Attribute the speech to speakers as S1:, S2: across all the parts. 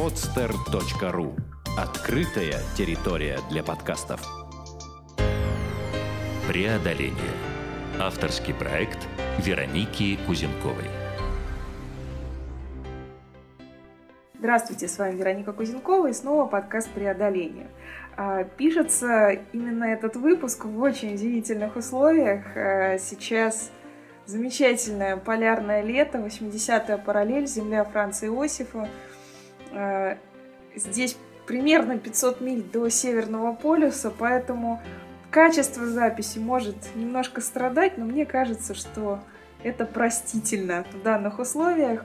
S1: podster.ru Открытая территория для подкастов.
S2: Преодоление. Авторский проект Вероники Кузенковой.
S3: Здравствуйте, с вами Вероника Кузенкова и снова подкаст «Преодоление». А, пишется именно этот выпуск в очень удивительных условиях. А, сейчас замечательное полярное лето, 80-я параллель, земля Франца Иосифа. А, здесь примерно 500 миль до Северного полюса, поэтому качество записи может немножко страдать, но мне кажется, что это простительно в данных условиях.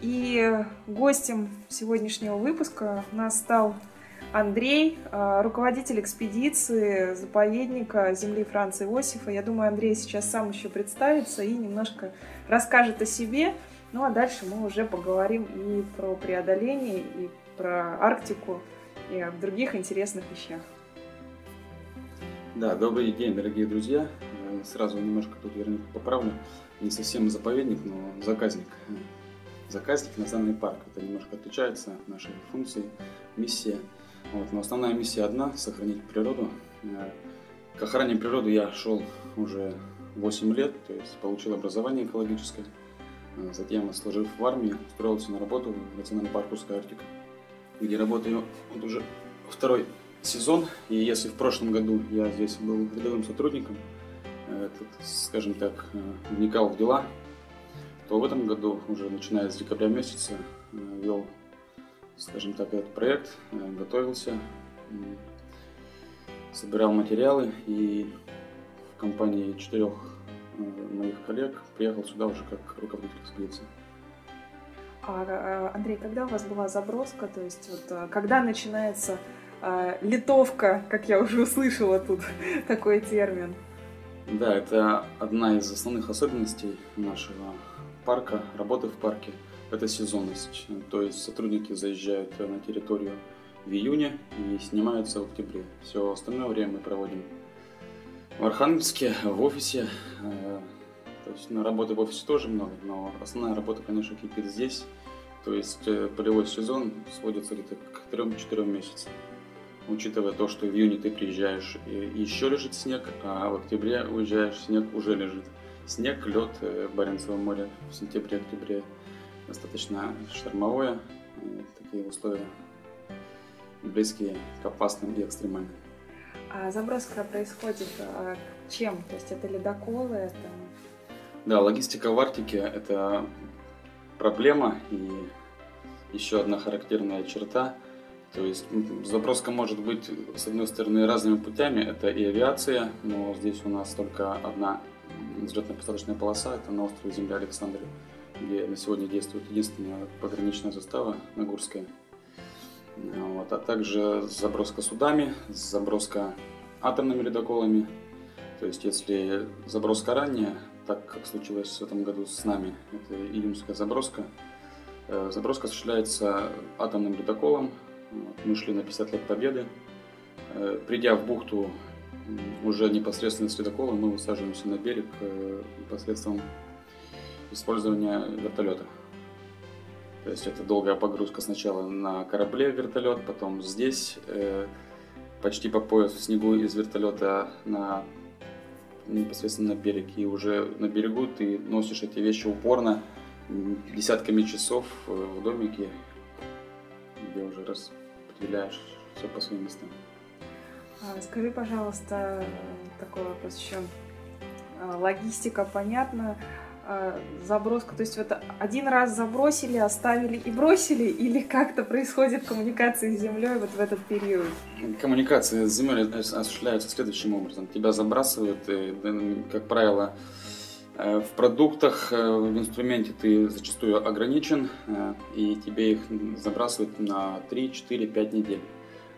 S3: И гостем сегодняшнего выпуска у нас стал Андрей, а, руководитель экспедиции заповедника земли Франца Иосифа. Я думаю, Андрей сейчас сам еще представится и немножко расскажет о себе. Ну а дальше мы уже поговорим и про преодоление, и про Арктику, и о других интересных вещах.
S4: Да, добрый день, дорогие друзья. Сразу немножко тут вернее поправлю. Не совсем заповедник, но заказник заказник национальный парк. Это немножко отличается от нашей функции, миссия. Вот. Но основная миссия одна – сохранить природу. К охране природы я шел уже 8 лет, то есть получил образование экологическое. Э, затем, служив в армии, устроился на работу в Национальный парк Русская Арктика, где работаю вот уже второй сезон. И если в прошлом году я здесь был рядовым сотрудником, э, скажем так, вникал в дела то в этом году, уже начиная с декабря месяца, э, вел, скажем так, этот проект, э, готовился, собирал материалы и в компании четырех э, моих коллег приехал сюда уже как руководитель экспедиции.
S3: А, Андрей, когда у вас была заброска, то есть вот когда начинается литовка, как я уже услышала тут такой термин?
S4: Да, это одна из основных особенностей нашего парка, работы в парке – это сезонность. То есть сотрудники заезжают на территорию в июне и снимаются в октябре. Все остальное время мы проводим в Архангельске, в офисе. Э, то есть на работы в офисе тоже много, но основная работа, конечно, кипит здесь. То есть э, полевой сезон сводится где-то к 3-4 месяцам. Учитывая то, что в июне ты приезжаешь и еще лежит снег, а в октябре уезжаешь, снег уже лежит снег, лед э, в Баренцевом море в сентябре-октябре достаточно штормовое. Такие условия близкие к опасным и экстремальным.
S3: А заброска происходит а, чем? То есть это ледоколы? Это...
S4: Да, логистика в Арктике – это проблема и еще одна характерная черта. То есть заброска может быть, с одной стороны, разными путями. Это и авиация, но здесь у нас только одна взлетно-посадочная полоса, это на острове Земля Александры, где на сегодня действует единственная пограничная застава Нагурская. Вот, а также заброска судами, заброска атомными ледоколами. То есть, если заброска ранняя, так как случилось в этом году с нами, это июньская заброска, э, заброска осуществляется атомным ледоколом. Мы шли на 50 лет Победы. Э, придя в бухту уже непосредственно с ледокола мы высаживаемся на берег э, посредством использования вертолета. То есть это долгая погрузка сначала на корабле вертолет, потом здесь э, почти по пояс в снегу из вертолета на непосредственно на берег. И уже на берегу ты носишь эти вещи упорно десятками часов э, в домике, где уже распределяешь все по своим местам.
S3: А, скажи, пожалуйста, такой вопрос еще. А, логистика, понятно. А, заброска, то есть вот один раз забросили, оставили и бросили, или как-то происходит коммуникация с Землей вот в этот период?
S4: Коммуникация с Землей осуществляется следующим образом. Тебя забрасывают, и, как правило, э, в продуктах, э, в инструменте ты зачастую ограничен, э, и тебе их забрасывают на 3, 4, 5 недель.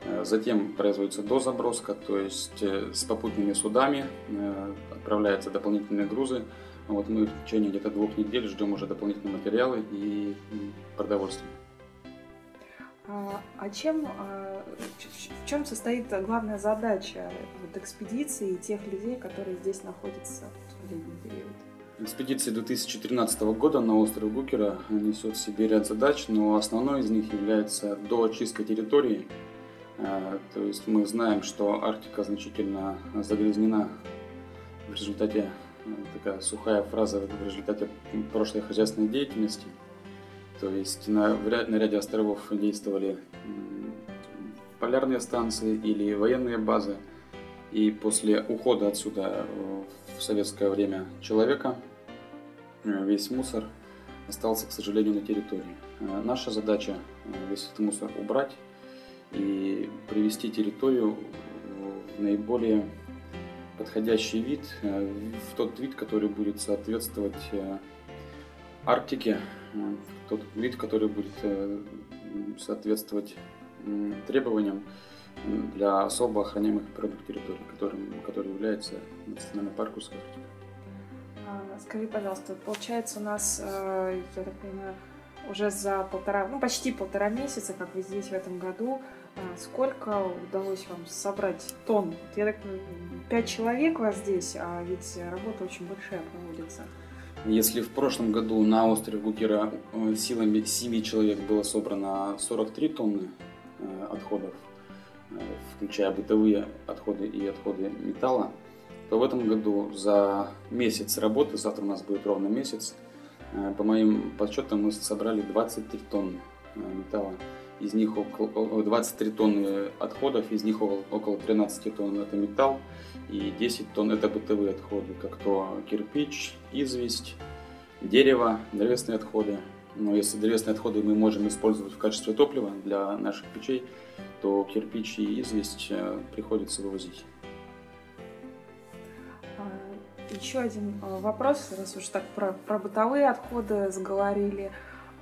S4: Э, затем производится дозаброска, то есть э, с попутными судами э, отправляются дополнительные грузы. Вот мы в течение где-то двух недель ждем уже дополнительные материалы и продовольствие.
S3: А, а чем, а, в чем состоит главная задача вот экспедиции и тех людей, которые здесь находятся в летний период?
S4: Экспедиция 2013 года на остров Гукера несет в себе ряд задач, но основной из них является доочистка территории. Э, то есть мы знаем, что Арктика значительно загрязнена в результате, такая сухая фраза, в результате прошлой хозяйственной деятельности. То есть на, на ряде островов действовали полярные станции или военные базы. И после ухода отсюда в советское время человека э, весь мусор остался, к сожалению, на территории. Э, наша задача э, весь этот мусор убрать и привести территорию в наиболее подходящий вид, в тот вид, который будет соответствовать Арктике, тот вид, который будет соответствовать требованиям для особо охраняемых природных территорий, которым, который является национальный парк Узкая
S3: Скажи, пожалуйста, получается у нас, э, я так понимаю, уже за полтора, ну почти полтора месяца, как вы здесь в этом году, э, сколько удалось вам собрать тонн? Я так пять человек вас здесь, а ведь работа очень большая проводится.
S4: Если в прошлом году на острове Гукера э, силами 7 человек было собрано 43 тонны отходов, Э, включая бытовые отходы и отходы металла, то в этом году за месяц работы, завтра у нас будет ровно месяц, э, по моим подсчетам мы собрали 23 тонны э, металла. Из них около 23 тонны отходов, из них около 13 тонн это металл и 10 тонн это бытовые отходы, как то кирпич, известь, дерево, древесные отходы. Но если древесные отходы мы можем использовать в качестве топлива для наших печей, то кирпич и известь э, приходится вывозить.
S3: А, Еще один э, вопрос, раз уж так про, про бытовые отходы заговорили.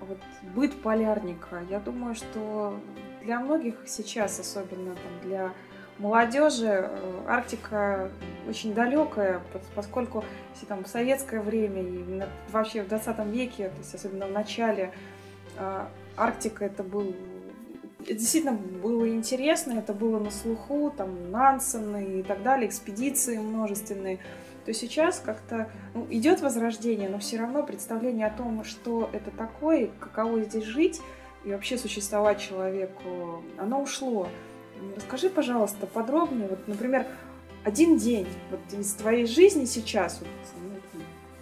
S3: Вот быт полярника. Я думаю, что для многих сейчас, особенно там, для молодежи, э, Арктика очень далекая, поскольку если там в советское время и вообще в 20 веке, то есть особенно в начале, Арктика это был действительно было интересно, это было на слуху, там Нансены и так далее, экспедиции множественные. То сейчас как-то ну, идет возрождение, но все равно представление о том, что это такое, каково здесь жить и вообще существовать человеку, оно ушло. Расскажи, пожалуйста, подробнее, вот, например, один день вот из твоей жизни сейчас, вот,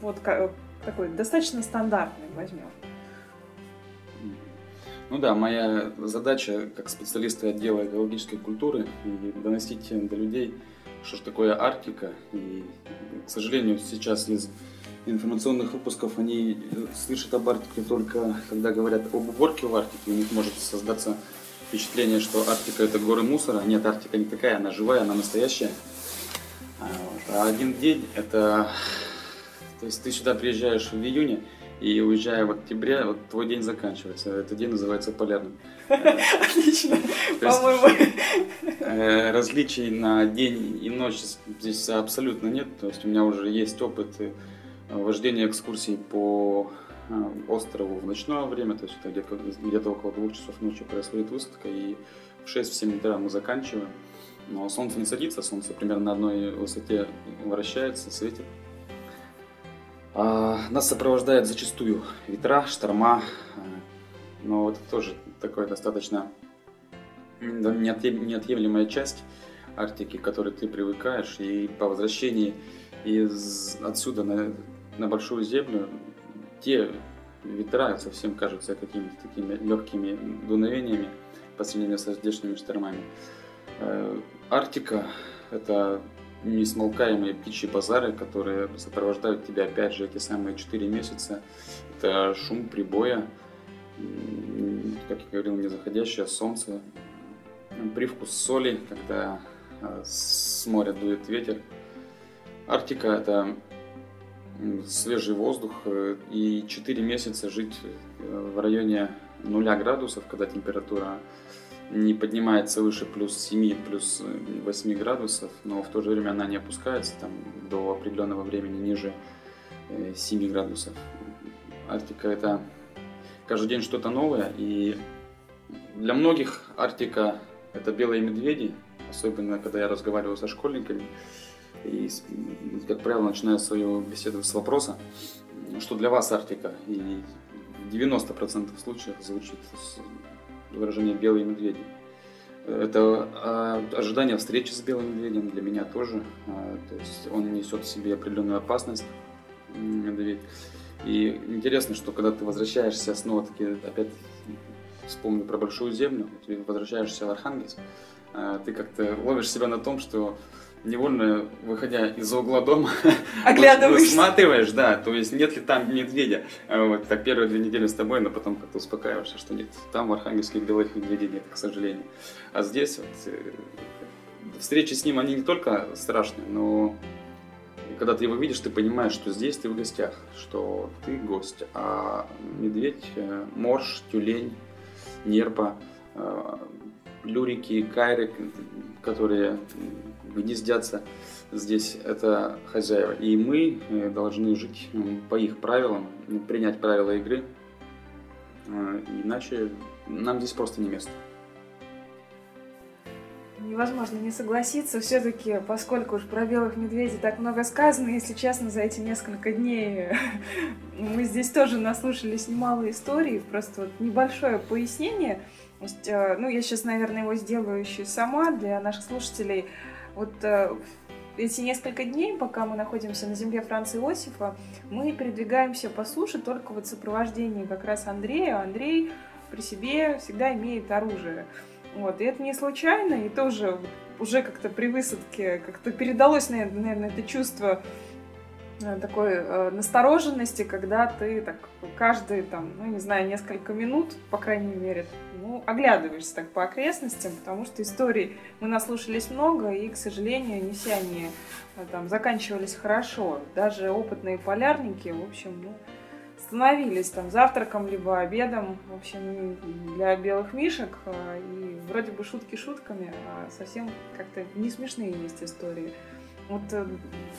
S3: ну, вот такой достаточно стандартный возьмем.
S4: Ну да, моя задача как специалиста отдела экологической культуры доносить до людей, что же такое Арктика. И, к сожалению, сейчас из информационных выпусков они слышат об Арктике только когда говорят об уборке в Арктике. У них может создаться впечатление, что Арктика это горы мусора. Нет, Арктика не такая, она живая, она настоящая. А, а один день это... То есть ты сюда приезжаешь в июне, и уезжая в октябре, вот твой день заканчивается. Этот день называется полярным.
S3: Отлично, по-моему.
S4: Э, различий на день и ночь здесь абсолютно нет. То есть у меня уже есть опыт э, вождения экскурсий по э, острову в ночное время, то есть это где-то, где-то около двух часов ночи происходит высадка, и в 6-7 утра мы заканчиваем. Но солнце не садится, солнце примерно на одной высоте вращается, светит. А, нас сопровождает зачастую ветра, шторма, а, но это тоже такое достаточно неотъемлемая часть Арктики, к которой ты привыкаешь, и по возвращении из отсюда на, на большую землю те ветра совсем кажутся какими-то такими легкими дуновениями по сравнению с здешними штормами. Э, Арктика – это несмолкаемые птичьи базары, которые сопровождают тебя опять же эти самые 4 месяца. Это шум прибоя, как я говорил, незаходящее солнце, привкус соли, когда а, с моря дует ветер. Арктика – это свежий воздух, э, и 4 месяца жить э, в районе 0 градусов, когда температура не поднимается выше плюс 7, плюс 8 градусов, но в то же время она не опускается там, до определенного времени ниже 7 э, градусов. Арктика это каждый день что-то новое, и для многих Арктика это белые медведи, особенно когда я разговариваю со школьниками. И, как правило, начинаю свою беседу с вопроса, что для вас Арктика? И в 90% случаев звучит выражение «белые медведи». Это а, ожидание встречи с белым медведем для меня тоже. А, то есть он несет в себе определенную опасность. И интересно, что когда ты возвращаешься, снова-таки опять вспомню про Большую Землю, ты возвращаешься в Архангельск, а, ты как-то ловишь себя на том, что невольно, выходя из угла дома, высматриваешь, да, то есть нет ли там медведя. Вот, так первые две недели с тобой, но потом как-то успокаиваешься, что нет. Там в Архангельске белых медведей нет, к сожалению. А здесь вот, э, встречи с ним, они не только страшные, но когда ты его видишь, ты понимаешь, что здесь ты в гостях, что ты гость, а медведь, э, морж, тюлень, нерпа, э, люрики, кайры, которые гнездятся здесь, это хозяева. И мы э, должны жить по их правилам, принять правила игры, э, иначе нам здесь просто не место.
S3: Невозможно не согласиться, все-таки, поскольку уж про белых медведей так много сказано, если честно, за эти несколько дней мы здесь тоже наслушались немало историй, просто вот небольшое пояснение. Э, ну, я сейчас, наверное, его сделаю еще сама для наших слушателей. Вот э, эти несколько дней, пока мы находимся на земле Франца Иосифа, мы передвигаемся по суше только вот в сопровождении как раз Андрея. Андрей при себе всегда имеет оружие. Вот, и это не случайно, и тоже уже как-то при высадке как-то передалось, наверное, это чувство такой э, настороженности, когда ты так каждые, там, ну, не знаю, несколько минут, по крайней мере, ну, оглядываешься так по окрестностям, потому что историй мы наслушались много, и, к сожалению, не все они э, там заканчивались хорошо. Даже опытные полярники, в общем, ну, становились там завтраком либо обедом, в общем, для белых мишек. Э, и вроде бы шутки шутками, а совсем как-то не смешные есть истории. Вот э,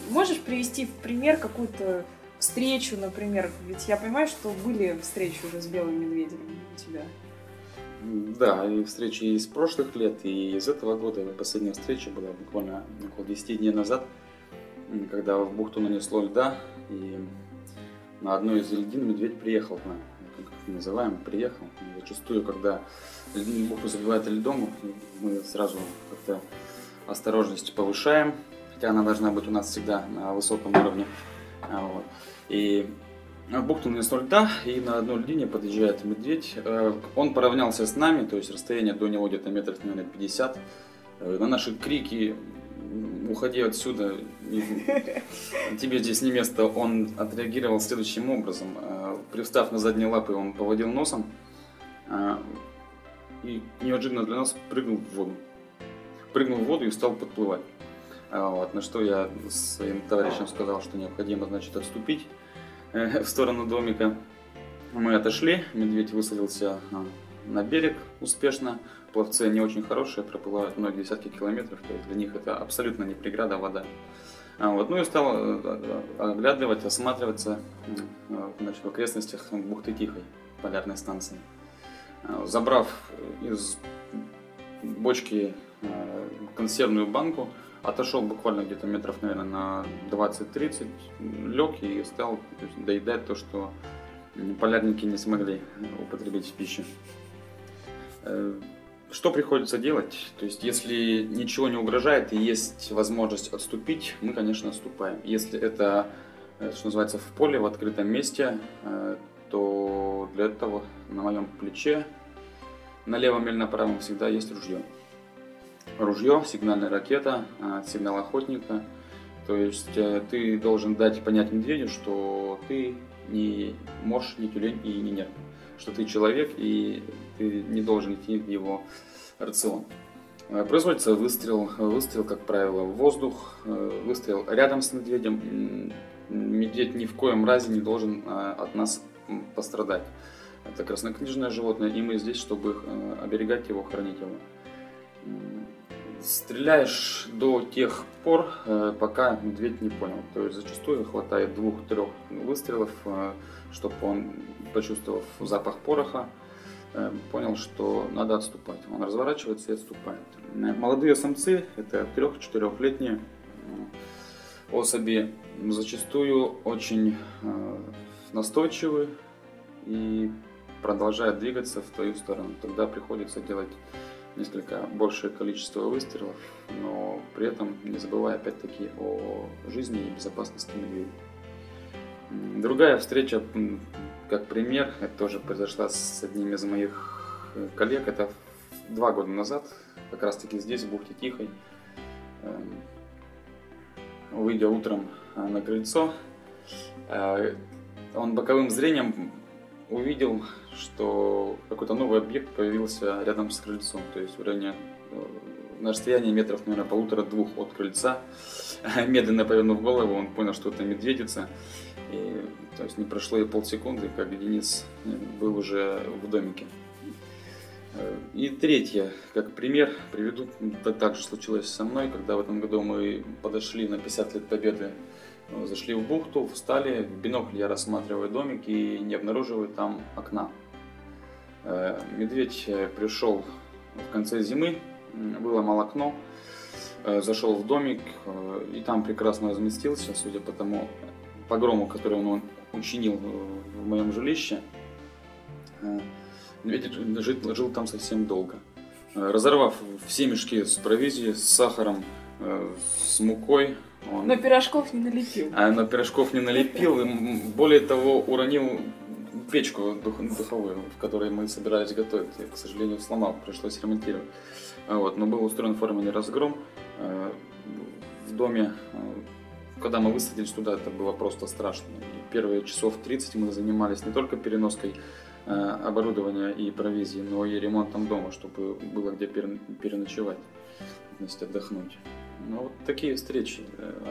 S3: можешь привести в пример какую-то встречу, например? Ведь я понимаю, что были встречи уже с белыми медведями у тебя.
S4: Да, и встречи из прошлых лет, и из этого года. Последняя встреча была буквально около 10 дней назад, когда в бухту нанесло льда, и на одной из льдин медведь приехал, на, как называем, приехал. И зачастую, когда бухту забивает льдом, мы сразу как-то осторожность повышаем, хотя она должна быть у нас всегда на высоком уровне. А, вот. И бухту нанесло льда, и на одной льдине подъезжает медведь. Э, он поравнялся с нами, то есть расстояние до него где-то метров, наверное, 50. Э, на наши крики уходи отсюда, тебе здесь не место, он отреагировал следующим образом. Э, привстав на задние лапы, он поводил носом и неожиданно для нас прыгнул в воду. Прыгнул в воду и стал подплывать. А, вот, на что я своим товарищам сказал, что необходимо, значит, отступить э, в сторону домика. Мы отошли, медведь высадился а, на берег успешно. Пловцы не очень хорошие, проплывают многие десятки километров, то есть для них это абсолютно не преграда вода. А, вот, ну и стал э, оглядывать, осматриваться значит, в окрестностях бухты Тихой, полярной станции. Забрав из бочки консервную банку, отошел буквально где-то метров, наверное, на 20-30, лег и стал доедать то, что полярники не смогли употребить в пищу. Э, что приходится делать? То есть, если ничего не угрожает и есть возможность отступить, мы, конечно, отступаем. Если это, э, что называется, в поле, в открытом месте, э, то для этого на моем плече, на левом или на правом всегда есть ружье ружье, сигнальная ракета, а, сигнал охотника. То есть э, ты должен дать понять медведю, что ты не морж, не тюлень и не нерв. Что ты человек и ты не должен идти в его рацион. Э, производится выстрел, выстрел, как правило, в воздух, э, выстрел рядом с медведем. Медведь ни в коем разе не должен от нас пострадать. Это краснокнижное животное, и мы здесь, чтобы оберегать его, хранить его. Стреляешь до тех пор, э, пока медведь не понял. То есть зачастую хватает двух-трех выстрелов, э, чтобы он, почувствовав запах пороха, э, понял, что надо отступать. Он разворачивается и отступает. Молодые самцы, это трех-четырехлетние, особи зачастую очень настойчивы и продолжают двигаться в твою сторону. Тогда приходится делать несколько большее количество выстрелов, но при этом не забывая опять-таки о жизни и безопасности медведя. Другая встреча, как пример, это тоже произошла с одним из моих э, коллег, это два года назад, как раз таки здесь, в бухте Тихой, эм, выйдя утром э, на крыльцо, э, он боковым зрением увидел, что какой-то новый объект появился рядом с крыльцом, то есть в районе на расстоянии метров, наверное, полутора-двух от крыльца. Медленно повернув голову, он понял, что это медведица. И, то есть не прошло и полсекунды, как Денис был уже в домике. И третье, как пример, приведу, так также случилось со мной, когда в этом году мы подошли на 50 лет Победы, зашли в бухту, встали, в бинокль я рассматриваю домик и не обнаруживаю там окна. Э, медведь пришел в конце зимы, выломал окно, э, зашел в домик э, и там прекрасно разместился, судя по тому погрому, который он учинил в моем жилище. Медведь жил, жил там совсем долго. Разорвав все мешки с провизией, с сахаром, с мукой,
S3: он... Но пирожков не налепил.
S4: А на пирожков не налепил. И более того, уронил печку духовую, в которой мы собирались готовить. Я, к сожалению, сломал, пришлось ремонтировать. Вот, но был устроен форменный разгром. Э, в доме, э, когда мы высадились туда, это было просто страшно. И первые часов 30 мы занимались не только переноской оборудования и провизии, но и ремонтом дома, чтобы было где переночевать, вместе отдохнуть. Ну, вот такие встречи,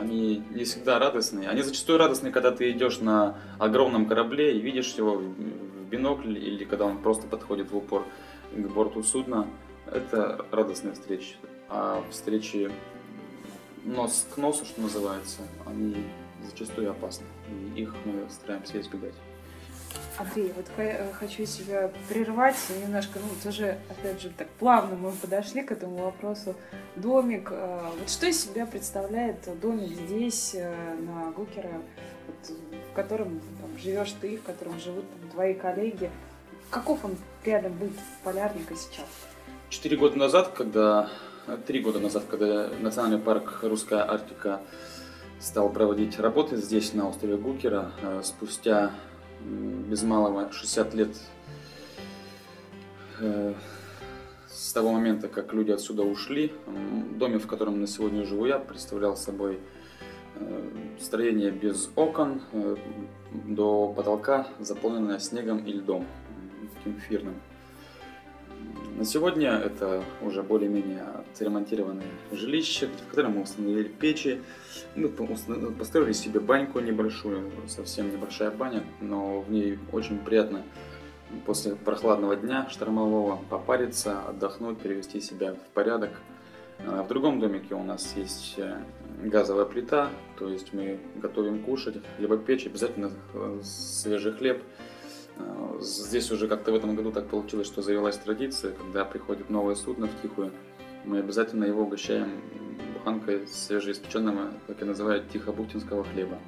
S4: они не всегда радостные. Они зачастую радостные, когда ты идешь на огромном корабле и видишь его в бинокль, или когда он просто подходит в упор к борту судна. Это радостные встречи. А встречи нос к носу, что называется, они зачастую опасны. И их мы стараемся избегать.
S3: Андрей, вот э, хочу себя прервать немножко, ну, тоже, опять же, так плавно мы подошли к этому вопросу. Домик, э, вот что из себя представляет домик здесь, э, на Гукера, вот, в котором там, живешь ты, в котором живут там, твои коллеги? Каков он реально быт полярника сейчас?
S4: Четыре года назад, когда три года назад, когда национальный парк Русская Арктика стал проводить работы здесь, на острове Гукера, спустя без малого 60 лет э, с того момента, как люди отсюда ушли. Доме, в котором на сегодня живу я, представлял собой э, строение без окон, э, до потолка, заполненное снегом и льдом, таким фирным. На сегодня это уже более-менее отремонтированное жилище, в котором мы установили печи, мы построили себе баньку небольшую, совсем небольшая баня, но в ней очень приятно после прохладного дня штормового попариться, отдохнуть, привести себя в порядок. А в другом домике у нас есть э, газовая плита, то есть мы готовим кушать, либо печь, обязательно э, свежий хлеб, здесь уже как-то в этом году так получилось, что завелась традиция, когда приходит новое судно в Тихую, мы обязательно его угощаем буханкой свежеиспеченного, как я называю, тихобухтинского хлеба.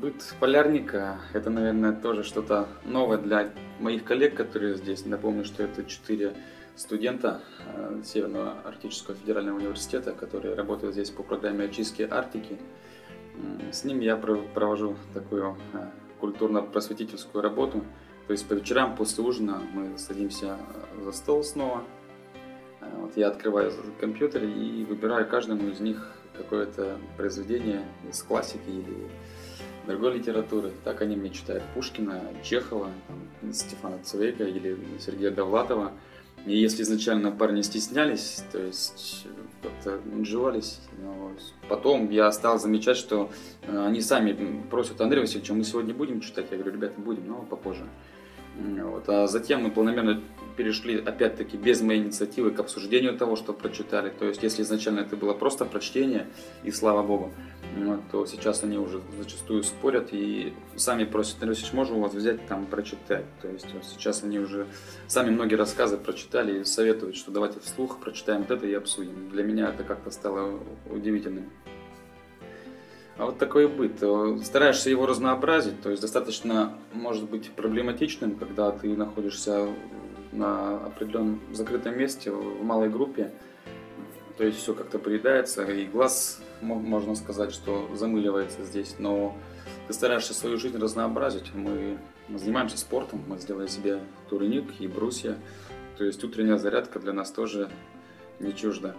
S4: Быт полярника – это, наверное, тоже что-то новое для моих коллег, которые здесь. Напомню, что это четыре студента э, Северного Арктического федерального университета, которые работают здесь по программе очистки Арктики. С ними я провожу такую э, культурно-просветительскую работу. То есть по вечерам после ужина мы садимся за стол снова. Э, вот я открываю компьютер и выбираю каждому из них какое-то произведение из классики или другой литературы. Так они мне читают Пушкина, Чехова, там, Стефана Цвейга или Сергея Довлатова. И если изначально парни стеснялись, то есть как-то жевались. Но потом я стал замечать, что э, они сами просят Андрея Васильевича, мы сегодня будем читать? Я говорю, ребята, будем, но попозже. Вот. А затем мы планомерно перешли, опять-таки, без моей инициативы к обсуждению того, что прочитали. То есть, если изначально это было просто прочтение, и слава богу, то сейчас они уже зачастую спорят и сами просят, Васильевич, можно у вас взять там прочитать. То есть, сейчас они уже сами многие рассказы прочитали и советуют, что давайте вслух прочитаем вот это и обсудим. Для меня это как-то стало удивительным. А вот такой быт. Стараешься его разнообразить, то есть достаточно может быть проблематичным, когда ты находишься на определенном закрытом месте, в малой группе, то есть все как-то приедается, и глаз, можно сказать, что замыливается здесь, но ты стараешься свою жизнь разнообразить. Мы занимаемся спортом, мы сделали себе турник и брусья, то есть утренняя зарядка для нас тоже не чужда.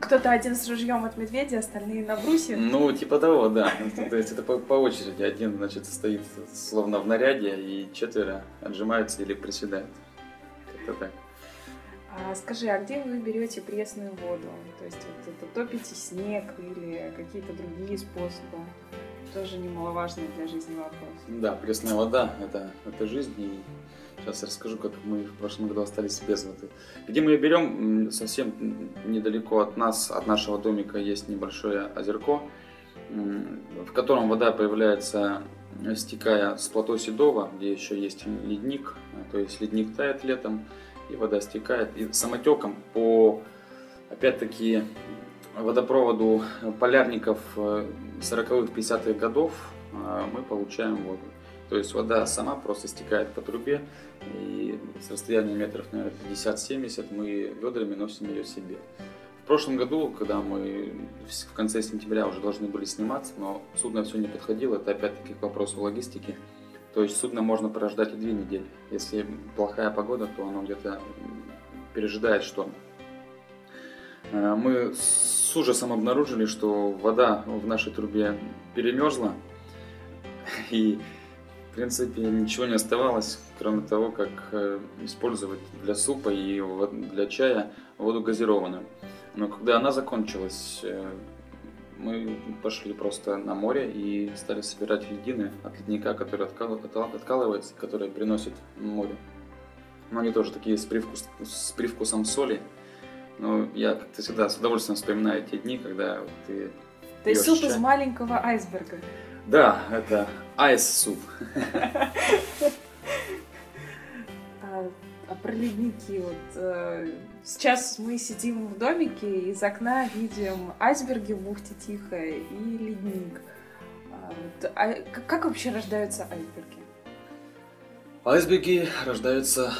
S3: Кто-то один с ружьем от медведя, остальные на брусе?
S4: Ну, типа того, да. То есть это по, по очереди. Один, значит, стоит словно в наряде, и четверо отжимаются или приседают. Как-то так.
S3: А скажи, а где вы берете пресную воду? То есть вот это топите снег или какие-то другие способы? Тоже немаловажный для жизни вопрос.
S4: Да, пресная вода это, это жизнь. И сейчас я расскажу, как мы в прошлом году остались без воды. Где мы ее берем? Совсем недалеко от нас, от нашего домика есть небольшое озерко, в котором вода появляется стекая с плато Седова, где еще есть ледник, то есть ледник тает летом, и вода стекает. И самотеком по, опять-таки, водопроводу полярников 40-х, э, 50-х годов э, мы получаем воду. То есть вода сама просто стекает по трубе, и с расстояния метров, наверное, 50-70 мы ведрами носим ее себе. В прошлом году, когда мы в конце сентября уже должны были сниматься, но судно все не подходило, это опять-таки к вопросу логистики, то есть судно можно прождать и две недели. Если плохая погода, то оно где-то пережидает шторм. Э, мы с ужасом обнаружили, что вода в нашей трубе перемерзла. И, в принципе, ничего не оставалось, кроме того, как э, использовать для супа и для чая воду газированную. Но когда она закончилась, э, мы пошли просто на море и стали собирать льдины от ледника, который откал, откалывается, который приносит море. Но они тоже такие с, привкус, с привкусом соли. Но я как-то всегда с удовольствием вспоминаю те дни, когда ты
S3: То есть суп чай. из маленького айсберга?
S4: Да, это айс-суп.
S3: А про ледники. Вот, э, сейчас мы сидим в домике, из окна видим айсберги в бухте Тихая и ледник. А, вот, а как вообще рождаются айсберги?
S4: Айсберги рождаются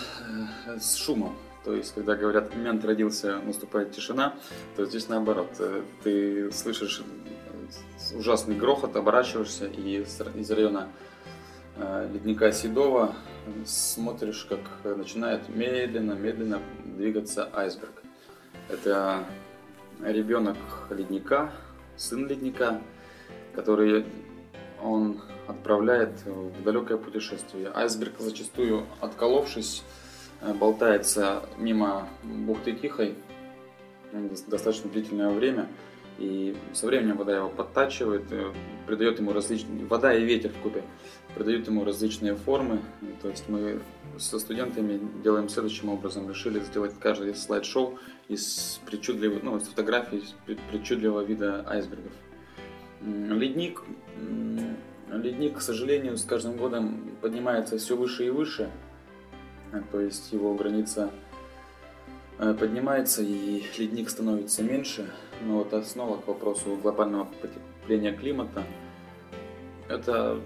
S4: э, с шумом. То есть, когда говорят, мент родился, наступает тишина, то здесь наоборот. Э, ты слышишь ужасный грохот, оборачиваешься, и из района э, ледника Седова смотришь, как начинает медленно-медленно двигаться айсберг. Это ребенок ледника, сын ледника, который он отправляет в далекое путешествие. Айсберг зачастую, отколовшись, болтается мимо бухты Тихой достаточно длительное время. И со временем вода его подтачивает, э, придает ему различные... Вода и ветер в купе придают ему различные формы. То есть мы со студентами делаем следующим образом. Решили сделать каждый слайд-шоу из причудливых, ну, из фотографий причудливого вида айсбергов. Ледник, ледник, к сожалению, с каждым годом поднимается все выше и выше. То есть его граница э, поднимается и ледник становится меньше. Но вот основа к вопросу глобального потепления климата – это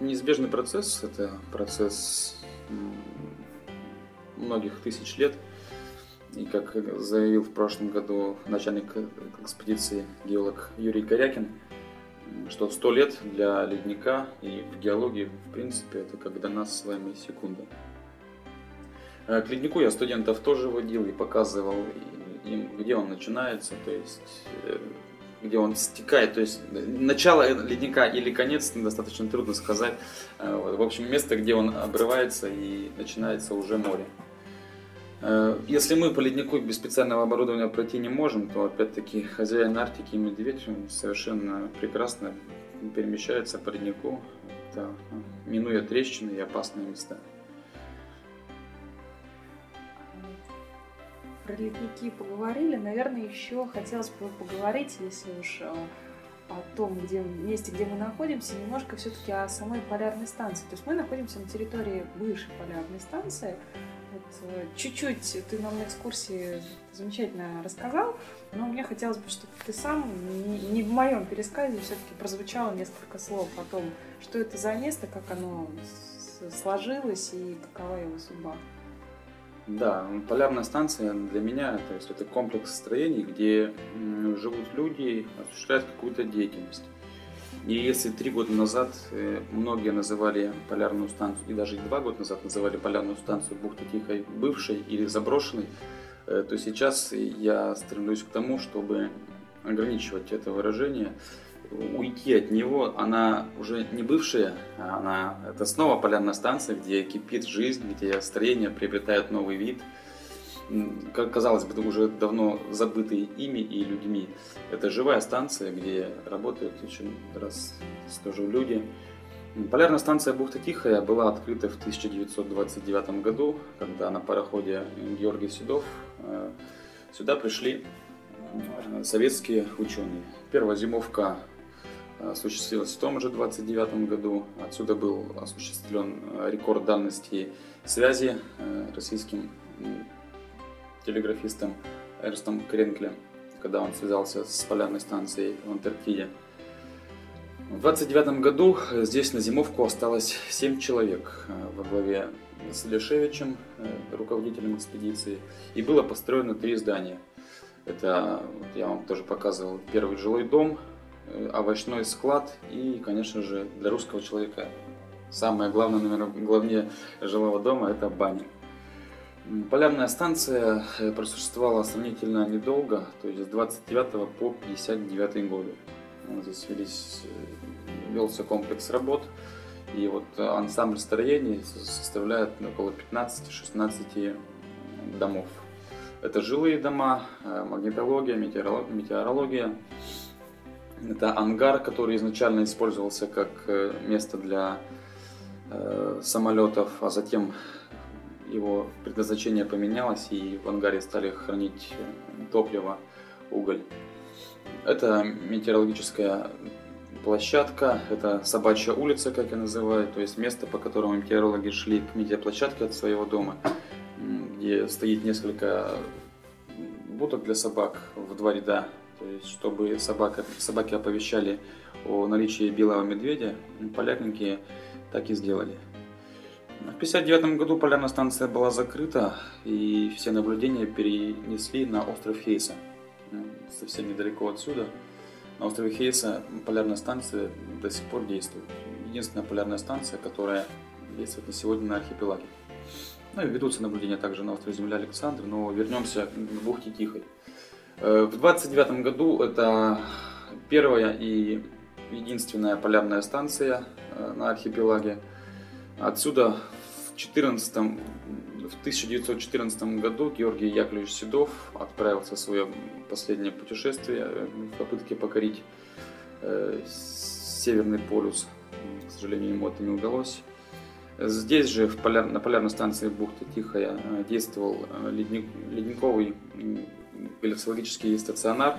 S4: неизбежный процесс, это процесс многих тысяч лет. И как заявил в прошлом году начальник экспедиции геолог Юрий Корякин, что 100 лет для ледника и в геологии, в принципе, это как до нас с вами секунда. Э, к леднику я студентов тоже водил и показывал им, где он начинается, то есть э, где он стекает, то есть начало ледника или конец достаточно трудно сказать. Э, в общем, место, где он обрывается и начинается уже море. Э, если мы по леднику без специального оборудования пройти не можем, то опять-таки хозяин Арктики и медведь совершенно прекрасно перемещается по леднику, минуя трещины и опасные места.
S3: Про ледники поговорили, наверное, еще хотелось бы поговорить, если уж э, о том, где, месте, где мы находимся, немножко все-таки о самой полярной станции. То есть мы находимся на территории бывшей полярной станции. Вот, э, чуть-чуть ты нам на экскурсии замечательно рассказал, но мне хотелось бы, чтобы ты сам, не, не в моем пересказе, все-таки прозвучало несколько слов о том, что это за место, как оно сложилось и какова его судьба.
S4: Да, полярная станция для меня то есть это комплекс строений, где живут люди, осуществляют какую-то деятельность. И если три года назад э, многие называли полярную станцию, и даже два года назад называли полярную станцию бухты Тихой бывшей или заброшенной, э, то сейчас я стремлюсь к тому, чтобы ограничивать это выражение, уйти от него. Она уже не бывшая, а она это снова полярная станция, где кипит жизнь, где строения приобретают новый вид – как казалось бы, уже давно забытые ими и людьми. Это живая станция, где работают еще раз тоже люди. Полярная станция Бухта Тихая была открыта в 1929 году, когда на пароходе Георгий Седов э, сюда пришли э, советские ученые. Первая зимовка осуществилась в том же 29 году. Отсюда был осуществлен рекорд дальности связи э, российским телеграфистом Эрстом Кренклем, когда он связался с полярной станцией в Антарктиде. В 29 году здесь на зимовку осталось 7 человек э, во главе с Лешевичем, э, руководителем экспедиции, и было построено три здания. Это, вот я вам тоже показывал, первый жилой дом, э, овощной склад и, конечно же, для русского человека самое главное, наверное, главнее жилого дома – это баня. Полярная станция э, просуществовала сравнительно недолго, то есть с 29 по 59 годы. Здесь велись, э, велся комплекс работ, и вот ансамбль строений составляет около 15-16 домов. Это жилые дома, э, магнитология, метеорология. Это ангар, который изначально использовался как место для самолетов, а затем его предназначение поменялось, и в ангаре стали хранить топливо, уголь. Это метеорологическая площадка, это собачья улица, как я называю, то есть место, по которому метеорологи шли к метеоплощадке от своего дома, где стоит несколько будок для собак в два ряда, то есть чтобы собака, собаки оповещали о наличии белого медведя, полярники так и сделали. В 1959 году полярная станция была закрыта, и все наблюдения перенесли на остров Хейса, совсем недалеко отсюда. На острове Хейса полярная станция до сих пор действует. Единственная полярная станция, которая действует на сегодня на архипелаге. Ну и ведутся наблюдения также на острове Земля Александр, но вернемся к бухте Тихой. Э, в 29 году это первая и единственная полярная станция э, на архипелаге. Отсюда в, 14, в 1914 году Георгий Яковлевич Седов отправился в свое последнее путешествие в попытке покорить э, Северный полюс. К сожалению, ему это не удалось. Здесь же, в поляр, на полярной станции бухты Тихая, э, действовал э, ледник, ледниковый галексологический стационар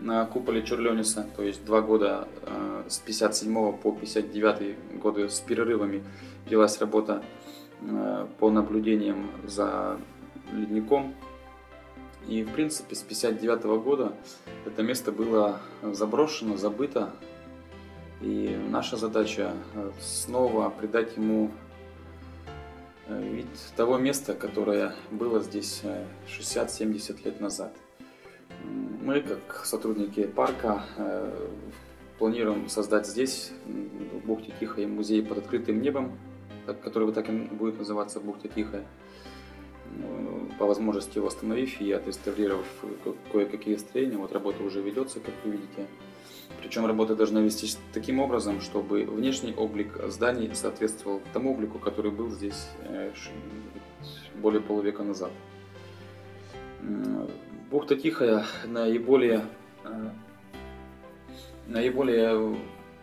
S4: на куполе Чурлениса, то есть два года э, с 57 по 59 годы с перерывами велась работа э, по наблюдениям за ледником. И, в принципе, с 59 года это место было заброшено, забыто. И наша задача э, снова придать ему вид того места, которое было здесь 60-70 лет назад. Мы, как сотрудники парка, э, планируем создать здесь, в бухте Тихой, музей под открытым небом, который так и будет называться Бухта Тихая. Ну, по возможности восстановив и отреставрировав кое-какие строения, вот работа уже ведется, как вы видите. Причем работа должна вестись таким образом, чтобы внешний облик зданий соответствовал тому облику, который был здесь э, более полувека назад. Бухта Тихая наиболее, э, наиболее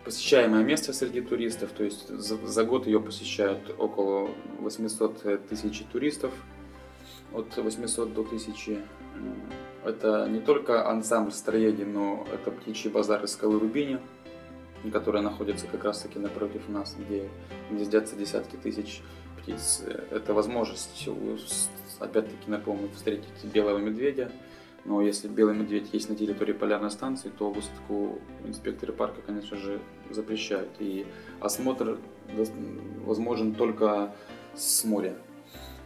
S4: посещаемое место среди туристов, то есть за, за год ее посещают около 800 тысяч туристов, от 800 до 1000. Это не только ансамбль строений, но это птичий базар из скалы Рубини, которая находится как раз таки напротив нас, где гнездятся десятки тысяч птиц. Это возможность, опять-таки напомню, встретить белого медведя, но если белый медведь есть на территории полярной станции, то высадку инспекторы парка, конечно же, запрещают. И осмотр возможен только с моря.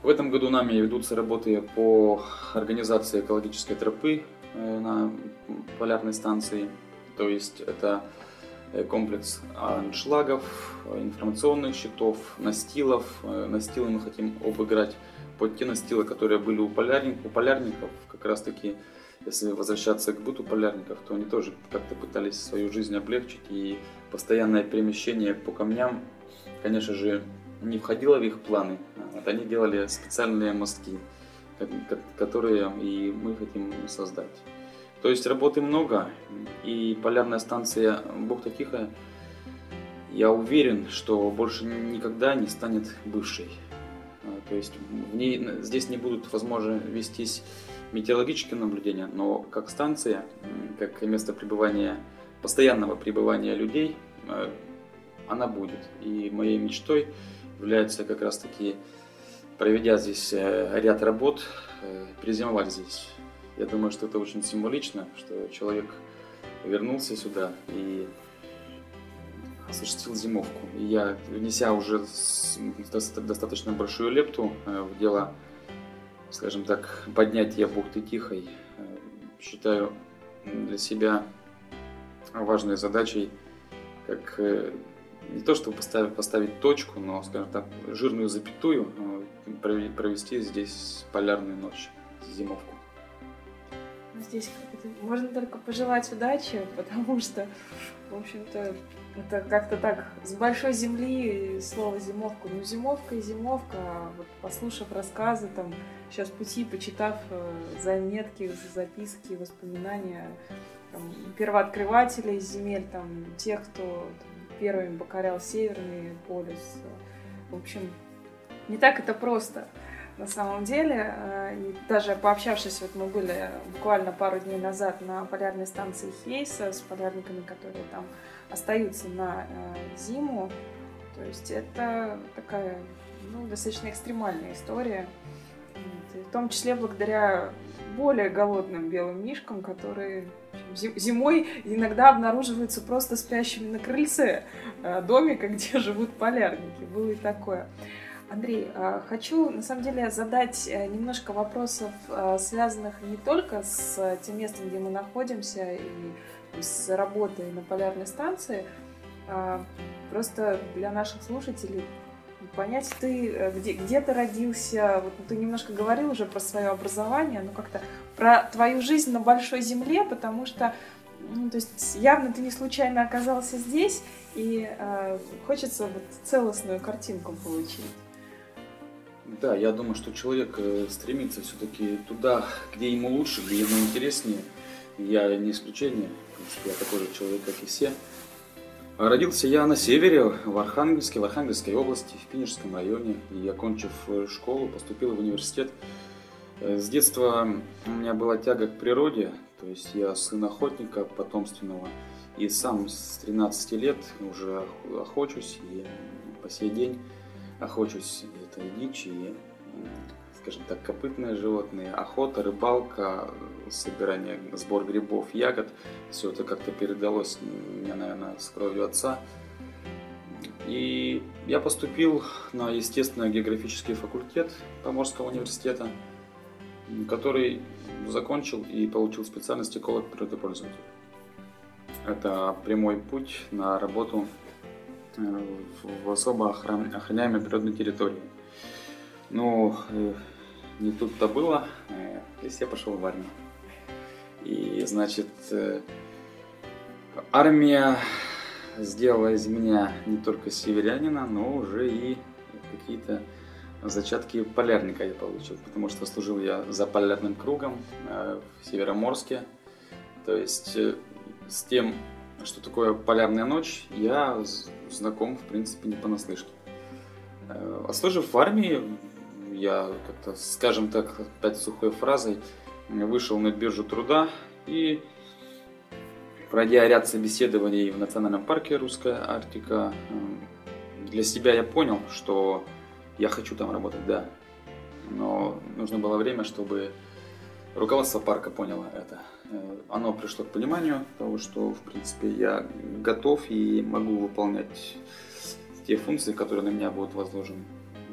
S4: В этом году нами ведутся работы по организации экологической тропы э, на полярной станции. То есть это э, комплекс аншлагов, информационных щитов, настилов. Э, настилы мы хотим обыграть под те настилы, которые были у, полярник, у полярников, как раз таки, если возвращаться к быту полярников, то они тоже как-то пытались свою жизнь облегчить, и постоянное перемещение по камням, конечно же, не входило в их планы. Вот они делали специальные мостки, которые и мы хотим создать. То есть работы много, и полярная станция Бухта Тихая, я уверен, что больше никогда не станет бывшей. А, то есть в ней, здесь не будут, возможно, вестись метеорологические наблюдения, но как станция, как место пребывания, постоянного пребывания людей, а, она будет. И моей мечтой является как раз таки, проведя здесь э, ряд работ, э, приземовать здесь. Я думаю, что это очень символично, что человек вернулся сюда и осуществил зимовку. И я, внеся уже достаточно большую лепту э, в дело, скажем так, поднятия бухты Тихой, считаю для себя важной задачей, как не то, чтобы поставить, поставить точку, но, скажем так, жирную запятую, провести здесь полярную ночь, зимовку.
S3: Здесь можно только пожелать удачи, потому что, в общем-то, это как-то так с большой земли слово зимовка. Ну, зимовка и зимовка. Вот послушав рассказы, там, сейчас пути, почитав э, заметки, записки, воспоминания там, первооткрывателей земель, там, тех, кто там, первыми покорял Северный полюс. В общем, не так это просто на самом деле. Э, и даже пообщавшись, вот мы были буквально пару дней назад на полярной станции Хейса с полярниками, которые там остаются на э, зиму. То есть это такая ну, достаточно экстремальная история. И в том числе благодаря более голодным белым мишкам, которые зимой иногда обнаруживаются просто спящими на крыльце э, домика, где живут полярники. Было и такое. Андрей, э, хочу на самом деле задать э, немножко вопросов, связанных не только с тем местом, где мы находимся, и с работой на полярной станции. Просто для наших слушателей понять, ты э, где, где ты родился, вот ты немножко говорил уже про свое образование, но как-то про твою жизнь на большой земле, потому что ну, то есть явно ты не случайно оказался здесь, и э, хочется вот целостную картинку получить.
S4: Да, я думаю, что человек э, стремится все-таки туда, где ему лучше, где ему интереснее. Я не исключение принципе, я такой же человек, как и все. Родился я на севере, в Архангельске, в Архангельской области, в Пинежском районе. И, окончив э, школу, поступил в университет. Э, с детства у меня была тяга к природе, то есть я сын охотника потомственного. И сам с 13 лет уже охочусь, и по сей день охочусь. Это и дичь, и скажем так, копытные животные, охота, рыбалка, собирание, сбор грибов, ягод. Все это как-то передалось мне, наверное, с кровью отца. И я поступил на естественно-географический факультет Поморского университета, который закончил и получил специальность эколог природопользователь. Это прямой путь на работу э, в особо охраняемой природной территории. Ну, э, не тут-то было, э, есть я пошел в армию. И, значит, э, армия сделала из меня не только северянина, но уже и какие-то зачатки полярника я получил, потому что служил я за полярным кругом э, в Североморске. То есть с тем, что такое полярная ночь, я знаком, в принципе, не понаслышке. Отслужив в армии, я как-то, скажем так, опять сухой фразой, вышел на биржу труда и пройдя ряд собеседований в Национальном парке Русская Арктика, для себя я понял, что я хочу там работать, да. Но нужно было время, чтобы руководство парка поняло это. Э, оно пришло к пониманию того, что, в принципе, я готов и могу выполнять те функции, которые на меня будут возложены.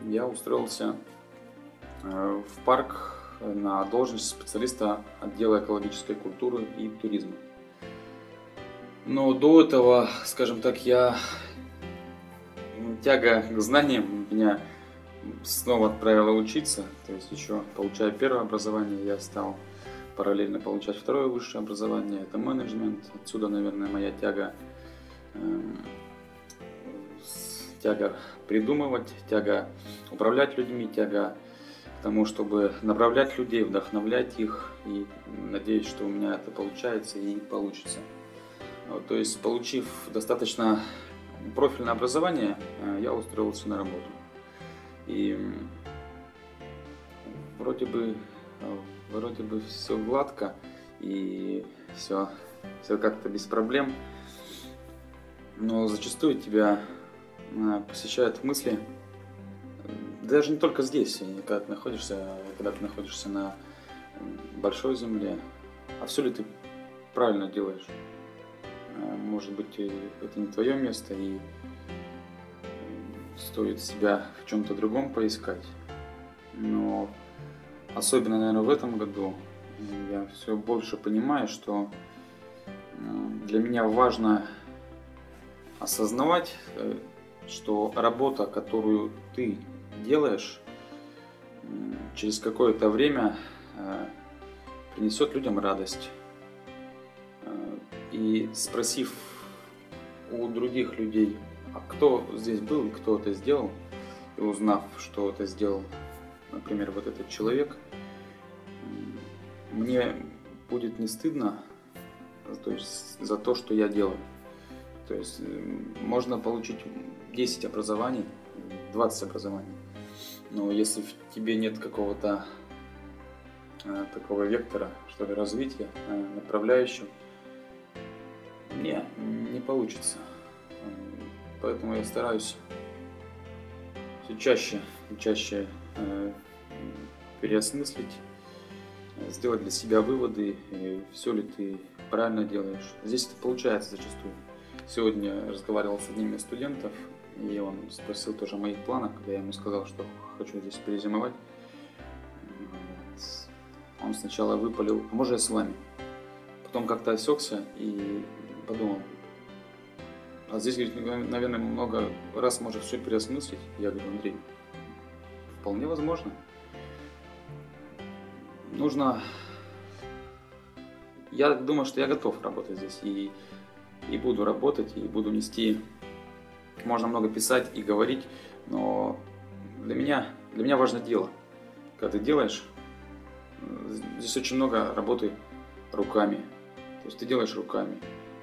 S4: Я устроился в парк на должность специалиста отдела экологической культуры и туризма. Но до этого, скажем так, я тяга к знаниям меня снова отправила учиться. То есть еще получая первое образование, я стал параллельно получать второе высшее образование. Это менеджмент. Отсюда, наверное, моя тяга, э, тяга придумывать, тяга управлять людьми, тяга тому, чтобы направлять людей, вдохновлять их. И надеюсь, что у меня это получается и получится. Вот, то есть, получив достаточно профильное образование, э, я устроился на работу. И вроде бы, э, вроде бы все гладко и все, все как-то без проблем. Но зачастую тебя э, посещают мысли, даже не только здесь, когда ты находишься, когда ты находишься на большой земле, а все ли ты правильно делаешь? Э, может быть, это не твое место, и стоит себя в чем-то другом поискать. Но особенно, наверное, в этом году я все больше понимаю, что э, для меня важно осознавать, э, что работа, которую ты делаешь, через какое-то время принесет людям радость, и спросив у других людей, а кто здесь был и кто это сделал, и узнав, что это сделал, например, вот этот человек, мне будет не стыдно то есть, за то, что я делаю. То есть можно получить 10 образований, 20 образований, но если в тебе нет какого-то э, такого вектора, что ли, развития, э, направляющего, не, не получится. Поэтому я стараюсь все чаще и чаще э, переосмыслить, сделать для себя выводы, все ли ты правильно делаешь. Здесь это получается зачастую. Сегодня разговаривал с одним из студентов, и он спросил тоже о моих планах, когда я ему сказал, что хочу здесь перезимовать. Он сначала выпалил, а может я с вами? Потом как-то осекся и подумал, а здесь, говорит, наверное, много раз может все переосмыслить. Я говорю, Андрей, вполне возможно. Нужно... Я думаю, что я готов работать здесь и, и буду работать, и буду нести... Можно много писать и говорить, но для меня, для меня важно дело. Когда ты делаешь, здесь очень много работы руками. То есть ты делаешь руками.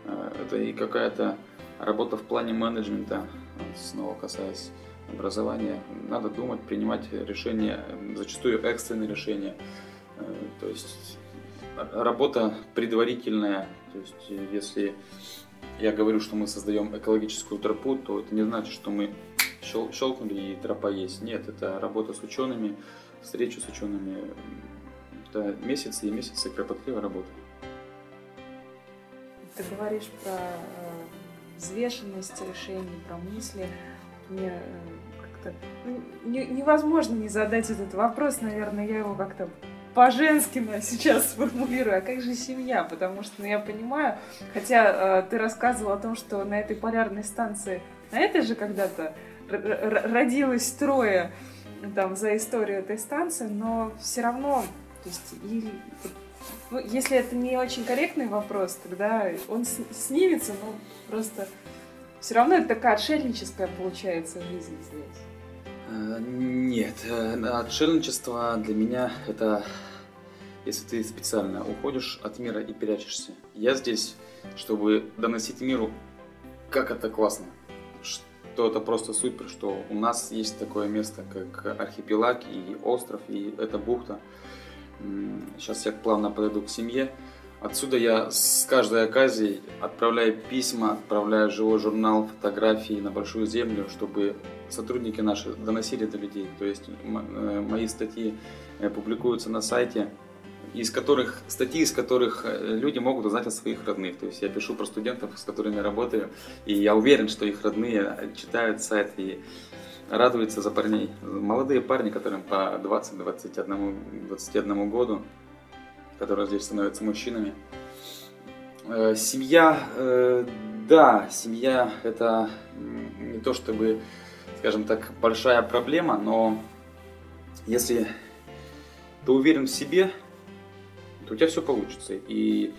S4: Э, это и какая-то работа в плане менеджмента, снова касаясь образования. Надо думать, принимать решения, зачастую экстренные решения. Э, то есть работа предварительная. То есть если я говорю, что мы создаем экологическую тропу, то это не значит, что мы щелкнули и тропа есть. Нет, это работа с учеными, встреча с учеными. Это месяцы и месяцы кропотливой работы.
S3: Ты говоришь про э, взвешенность решений, про мысли. Мне э, как-то ну, не, невозможно не задать этот вопрос, наверное, я его как-то по-женски сейчас сформулирую, а как же семья? Потому что ну, я понимаю, хотя э, ты рассказывал о том, что на этой полярной станции, на этой же когда-то родилось трое там за историю этой станции, но все равно, то есть и ну, если это не очень корректный вопрос, тогда он снимется, но просто все равно это такая отшельническая получается жизнь здесь.
S4: Э, нет, э, отшельничество для меня это если ты специально уходишь от мира и прячешься. Я здесь, чтобы доносить миру, как это классно, что это просто супер, что у нас есть такое место, как архипелаг и остров, и эта бухта – Сейчас я плавно подойду к семье. Отсюда я с каждой оказией отправляю письма, отправляю живой журнал, фотографии на Большую Землю, чтобы сотрудники наши доносили до людей. То есть э, мои статьи э, публикуются на сайте, из которых, статьи, из которых э, люди могут узнать о своих родных. То есть я пишу про студентов, с которыми работаю, и я уверен, что их родные читают сайт и радуются за парней. Молодые парни, которым по 20-21 21 году, которые здесь становятся мужчинами. Э, семья, э, да, семья это не то чтобы, скажем так, большая проблема, но если ты уверен в себе, то у тебя все получится. И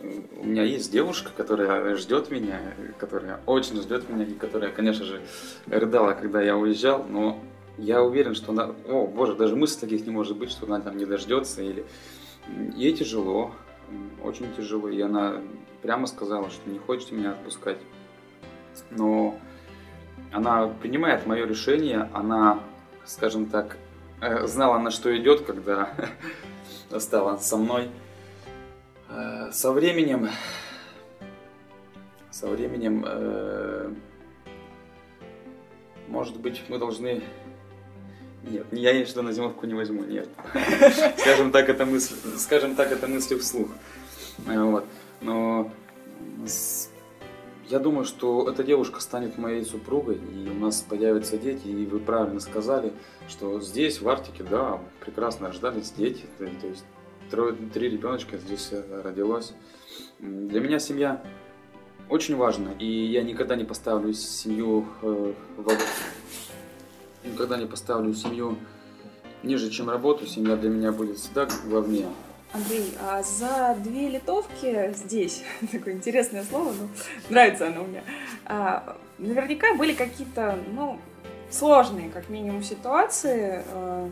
S4: э, у меня есть девушка, которая ждет меня, которая очень ждет меня, и которая, конечно же, рыдала, когда я уезжал, но я уверен, что она, о боже, даже мысли таких не может быть, что она там не дождется или Ей тяжело, очень тяжело, и она прямо сказала, что не хочет меня отпускать. Но она принимает мое решение, она, скажем так, э, знала, на что идет, когда стала со мной. Э, со временем, со временем, э, может быть, мы должны нет, я ей что на зимовку не возьму, нет. Скажем так, это мысль, скажем так, это мысли вслух. Вот. Но я думаю, что эта девушка станет моей супругой, и у нас появятся дети, и вы правильно сказали, что здесь, в Арктике, да, прекрасно рождались дети, то, то есть трое, три ребеночка здесь э, родилось. Для меня семья очень важна, и я никогда не поставлю семью э, в никогда не поставлю семью ниже, чем работу. Семья для меня будет всегда главнее.
S3: Андрей, а за две литовки здесь, такое интересное слово, но нравится оно мне, а, наверняка были какие-то, ну, сложные, как минимум, ситуации, а,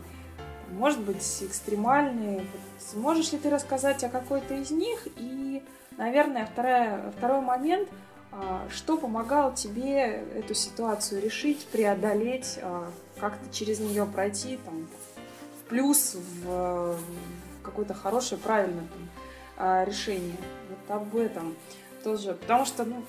S3: может быть, экстремальные. Можешь ли ты рассказать о какой-то из них? И, наверное, вторая, второй момент – что помогало тебе эту ситуацию решить, преодолеть, а, как-то через нее пройти там, в плюс, в какое-то хорошее, правильное там, а, решение? Вот об этом тоже. Потому что, ну,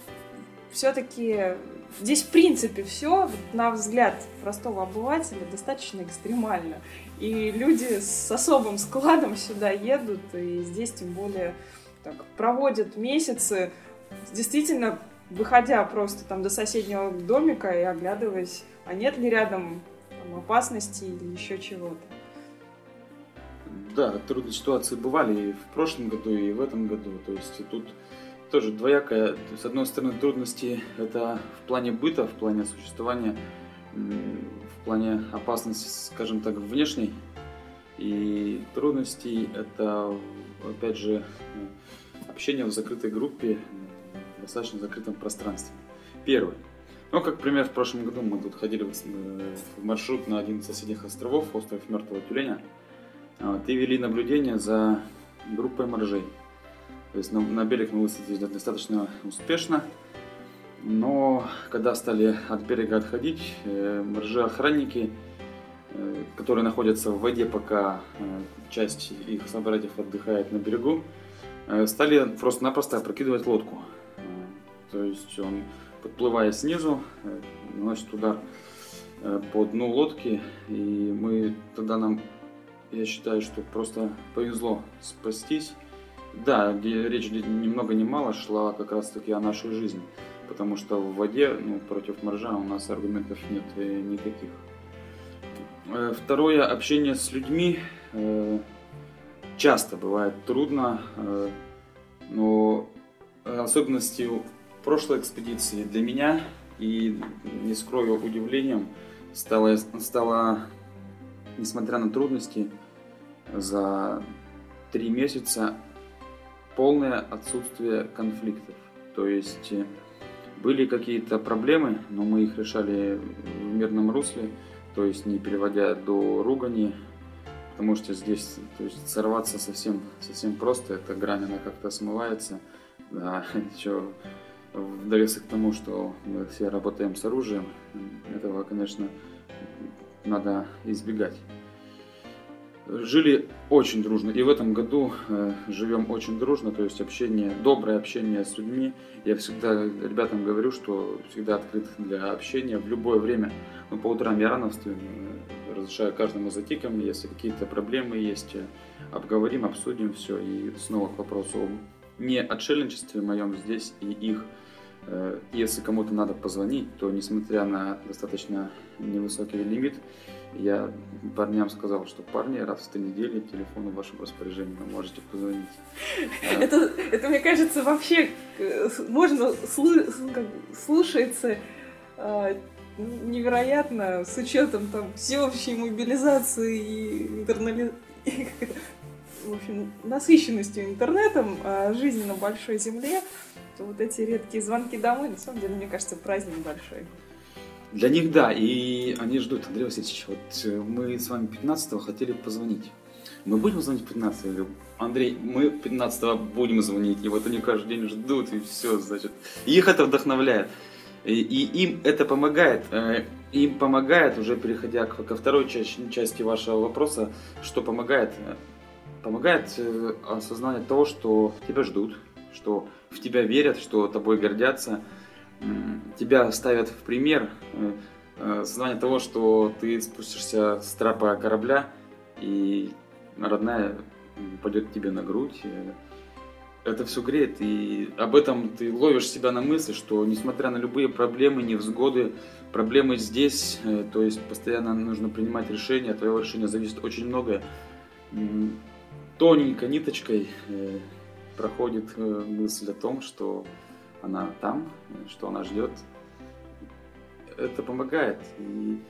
S3: все-таки здесь, в принципе, все, на взгляд простого обывателя, достаточно экстремально. И люди с особым складом сюда едут, и здесь тем более так, проводят месяцы действительно выходя просто там до соседнего домика и оглядываясь, а нет ли рядом там, опасности или еще чего-то.
S4: Да, трудные ситуации бывали и в прошлом году, и в этом году. То есть тут тоже двоякая. С одной стороны, трудности это в плане быта, в плане существования, в плане опасности, скажем так, внешней. И трудности это, опять же, общение в закрытой группе, достаточно закрытом пространстве. Первый. Ну, как пример, в прошлом году мы тут ходили в маршрут на один из соседних островов, остров Мертвого Тюленя, вот, и вели наблюдение за группой моржей. То есть на, на берег мы высадились достаточно успешно, но когда стали от берега отходить, э, моржи-охранники, э, которые находятся в воде, пока э, часть их собратьев отдыхает на берегу, э, стали просто-напросто опрокидывать лодку. То есть он, подплывая снизу, э, наносит удар э, по дну лодки. И мы тогда нам, я считаю, что просто повезло спастись. Да, речь ни много ни мало шла как раз таки о нашей жизни. Потому что в воде ну, против моржа у нас аргументов нет э, никаких. Второе, общение с людьми часто бывает трудно, но особенностью прошлой экспедиции для меня, и не скрою удивлением, стало, стало несмотря на трудности, за три месяца полное отсутствие конфликтов. То есть э, были какие-то проблемы, но мы их решали в мирном русле, то есть не переводя до ругани, потому что здесь то есть, сорваться совсем, совсем просто, эта грань как-то смывается. Да, еще в довесок к тому, что мы все работаем с оружием, этого, конечно, надо избегать. жили очень дружно. И в этом году э, живем очень дружно, то есть общение, доброе общение с людьми. Я всегда ребятам говорю, что всегда открыт для общения в любое время. Но по утрам я рано встаю, э, разрешаю каждому зайти ко мне, если какие-то проблемы есть, э, обговорим, обсудим все. И снова к вопросу о не отшельничестве моем здесь и их. Э, если кому-то надо позвонить, то несмотря на достаточно невысокий лимит, я парням сказал, что парни, раз в три недели телефон в вашем распоряжении, вы можете позвонить.
S3: Это, это мне кажется, вообще э, можно слушается э, невероятно с учетом там всеобщей мобилизации и интернали... в общем, насыщенностью интернетом, а жизни на большой земле, то вот эти редкие звонки домой, на самом деле, мне кажется, праздник большой.
S4: Для них да, и они ждут, Андрей Васильевич, вот э, мы с вами 15-го хотели позвонить. Мы будем звонить 15 или Андрей, мы 15 будем звонить, и вот они каждый день ждут, и все, значит. И их это вдохновляет. И, и им это помогает. Э, им помогает, уже переходя ко второй части, части вашего вопроса, что помогает. Помогает э, осознание того, что тебя ждут, что в тебя верят, что тобой гордятся, тебя ставят в пример э, э, сознание того, что ты спустишься с трапа корабля, и родная пойдет тебе на грудь. Это все греет, и об этом ты ловишь себя на мысли, что несмотря на любые проблемы, невзгоды, проблемы здесь, то есть постоянно нужно принимать решения, от твоего решения зависит очень многое. Тоненькой ниточкой проходит мысль о том, что она там, что она ждет. Это помогает. И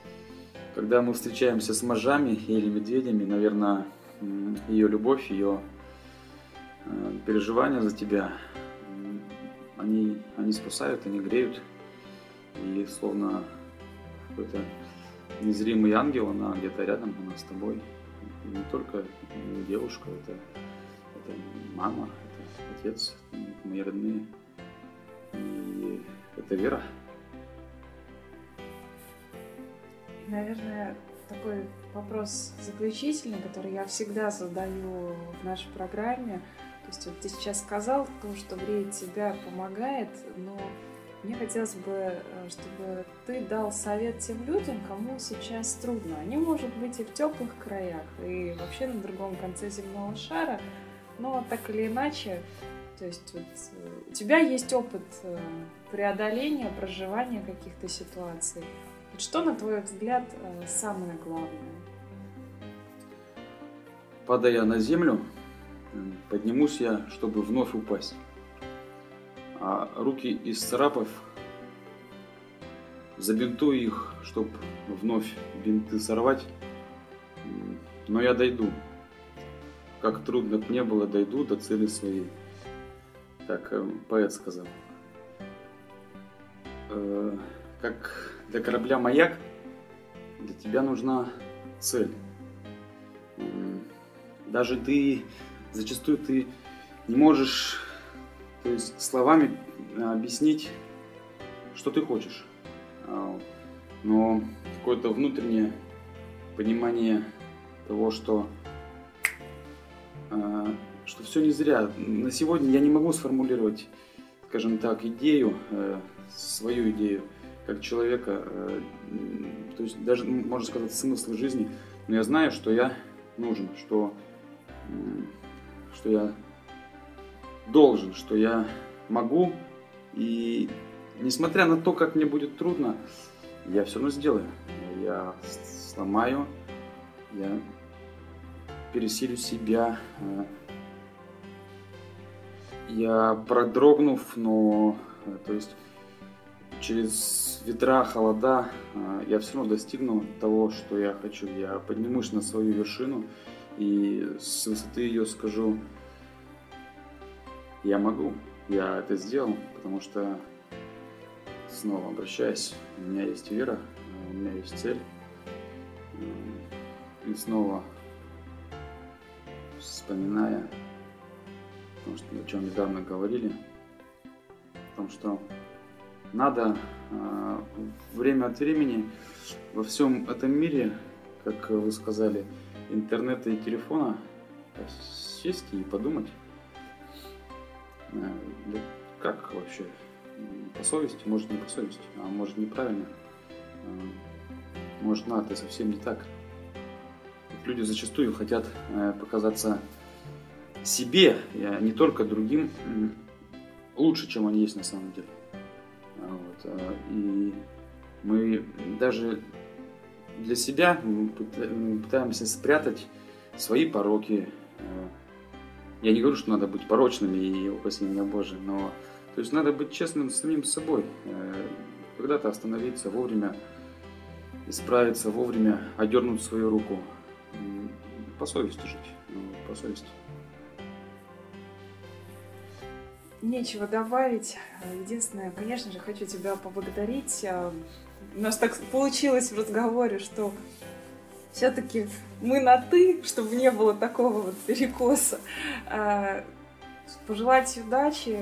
S4: когда мы встречаемся с мажами или медведями, наверное, ее любовь, ее э, переживания за тебя, они, они спасают, они греют. И словно какой-то незримый ангел, она где-то рядом, она с тобой. Не только девушка, это, это мама, это отец, мои родные. И это вера.
S3: Наверное, такой вопрос заключительный, который я всегда задаю в нашей программе. То есть вот ты сейчас сказал то, что греет тебя, помогает, но мне хотелось бы, э, чтобы ты дал совет тем людям, кому сейчас трудно. Они, может быть, и в теплых краях, и вообще на другом конце земного шара, но так или иначе то есть вот, э, у тебя есть опыт э, преодоления, проживания каких-то ситуаций. Вот что, на твой взгляд, самое главное?
S4: Падая на землю, поднимусь я, чтобы вновь упасть. А руки из царапов забинтую их, чтобы вновь бинты сорвать. Но я дойду. Как трудно бы не было, дойду до цели своей как э, поэт сказал. Э, как для корабля маяк, для тебя нужна цель. Даже ты, зачастую ты не можешь то есть, словами объяснить, что ты хочешь. А, но какое-то внутреннее понимание того, что а, что все не зря. На сегодня я не могу сформулировать, скажем так, идею, э, свою идею как человека, э, то есть даже, можно сказать, смысл жизни, но я знаю, что я нужен, что, что я должен, что я могу, и несмотря на то, как мне будет трудно, я все равно сделаю. Я сломаю, я пересилю себя, я продрогнув, но то есть через ветра, холода э, я все равно достигну того, что я хочу. Я поднимусь на свою вершину и с высоты ее скажу, я могу, я это сделал, потому что снова обращаясь, у меня есть вера, у меня есть цель. И снова вспоминая потому что о чем недавно говорили, о том, что надо э, время от времени во всем этом мире, как вы сказали, интернета и телефона сесть и подумать, э, да как вообще, по совести, может не по совести, а может неправильно, э, может надо, это совсем не так. Люди зачастую хотят э, показаться себе, а не только другим, лучше, чем они есть на самом деле. Вот. И мы даже для себя пытаемся спрятать свои пороки. Э, я не говорю, что надо быть порочными и упаси меня Боже, но то есть надо быть честным с самим собой. Э, когда-то остановиться вовремя, исправиться вовремя, одернуть свою руку. По совести жить, ну, по совести.
S3: Нечего добавить. Единственное, конечно же, хочу тебя поблагодарить у нас так получилось в разговоре, что все-таки мы на ты, чтобы не было такого вот перекоса. А, пожелать удачи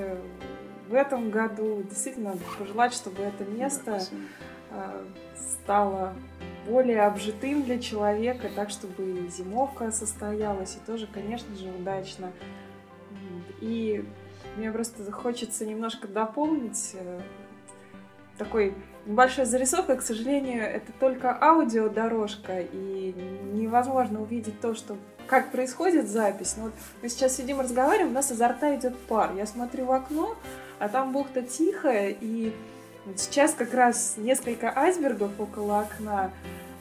S3: в этом году. Действительно, пожелать, чтобы это место а, стало более обжитым для человека, так, чтобы и зимовка состоялась, и тоже, конечно же, удачно. И мне просто хочется немножко дополнить э, такой небольшая зарисовка, к сожалению, это только аудиодорожка, и невозможно увидеть то, что как происходит запись. Но вот мы сейчас сидим разговариваем, у нас изо рта идет пар. Я смотрю в окно, а там бухта тихая, и сейчас как раз несколько айсбергов около окна.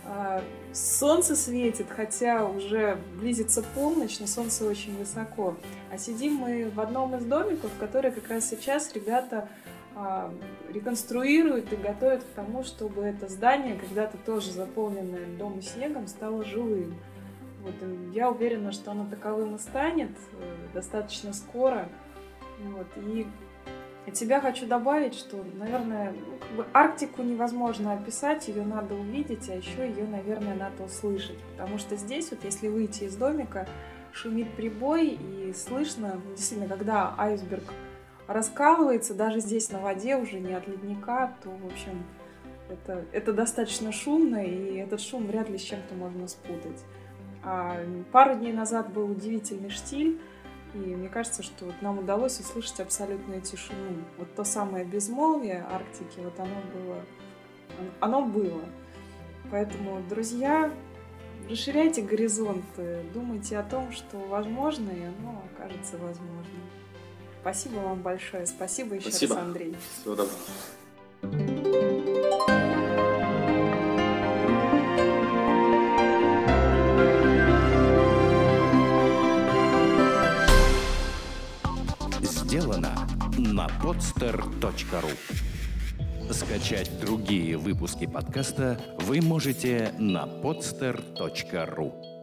S3: А, солнце светит, хотя уже близится полночь, но солнце очень высоко. А сидим мы в одном из домиков, в который как раз сейчас ребята реконструируют и готовят к тому, чтобы это здание, когда-то тоже заполненное льдом и снегом, стало живым. Вот, я уверена, что оно таковым и станет э, достаточно скоро. Вот, и от себя хочу добавить, что, наверное, ну, Арктику невозможно описать, ее надо увидеть, а еще ее, наверное, надо услышать. Потому что здесь, вот если выйти из домика, шумит прибой, и слышно, действительно, когда айсберг раскалывается, даже здесь на воде уже не от ледника, то, в общем, это, это достаточно шумно, и этот шум вряд ли с чем-то можно спутать. А пару дней назад был удивительный штиль, и мне кажется, что вот нам удалось услышать абсолютную тишину. Вот то самое безмолвие Арктики, вот оно было. Оно было. Поэтому, друзья, расширяйте горизонты, думайте о том, что возможно, и оно окажется возможным. Спасибо вам большое. Спасибо еще
S4: Спасибо.
S3: раз, Андрей.
S4: Всего доброго.
S1: Сделано на podster.ru Скачать другие выпуски подкаста вы можете на podster.ru